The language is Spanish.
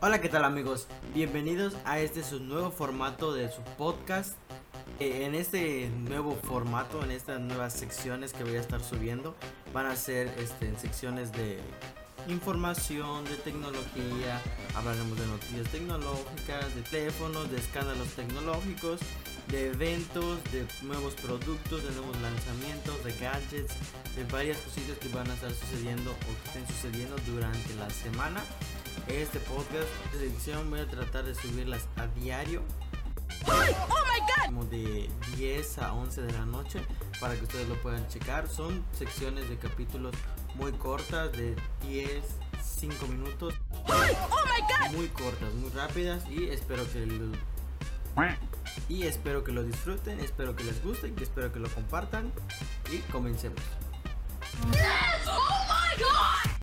Hola, ¿qué tal amigos? Bienvenidos a este su nuevo formato de su podcast. Eh, en este nuevo formato, en estas nuevas secciones que voy a estar subiendo, van a ser este, secciones de información, de tecnología, hablaremos de noticias tecnológicas, de teléfonos, de escándalos tecnológicos, de eventos, de nuevos productos, de nuevos lanzamientos, de gadgets, de varias cositas que van a estar sucediendo o que estén sucediendo durante la semana. Este podcast de edición voy a tratar de subirlas a diario. Como de 10 a 11 de la noche para que ustedes lo puedan checar. Son secciones de capítulos muy cortas, de 10, 5 minutos. Muy cortas, muy rápidas y espero que lo, y espero que lo disfruten, espero que les guste y espero que lo compartan y comencemos. Oh my god!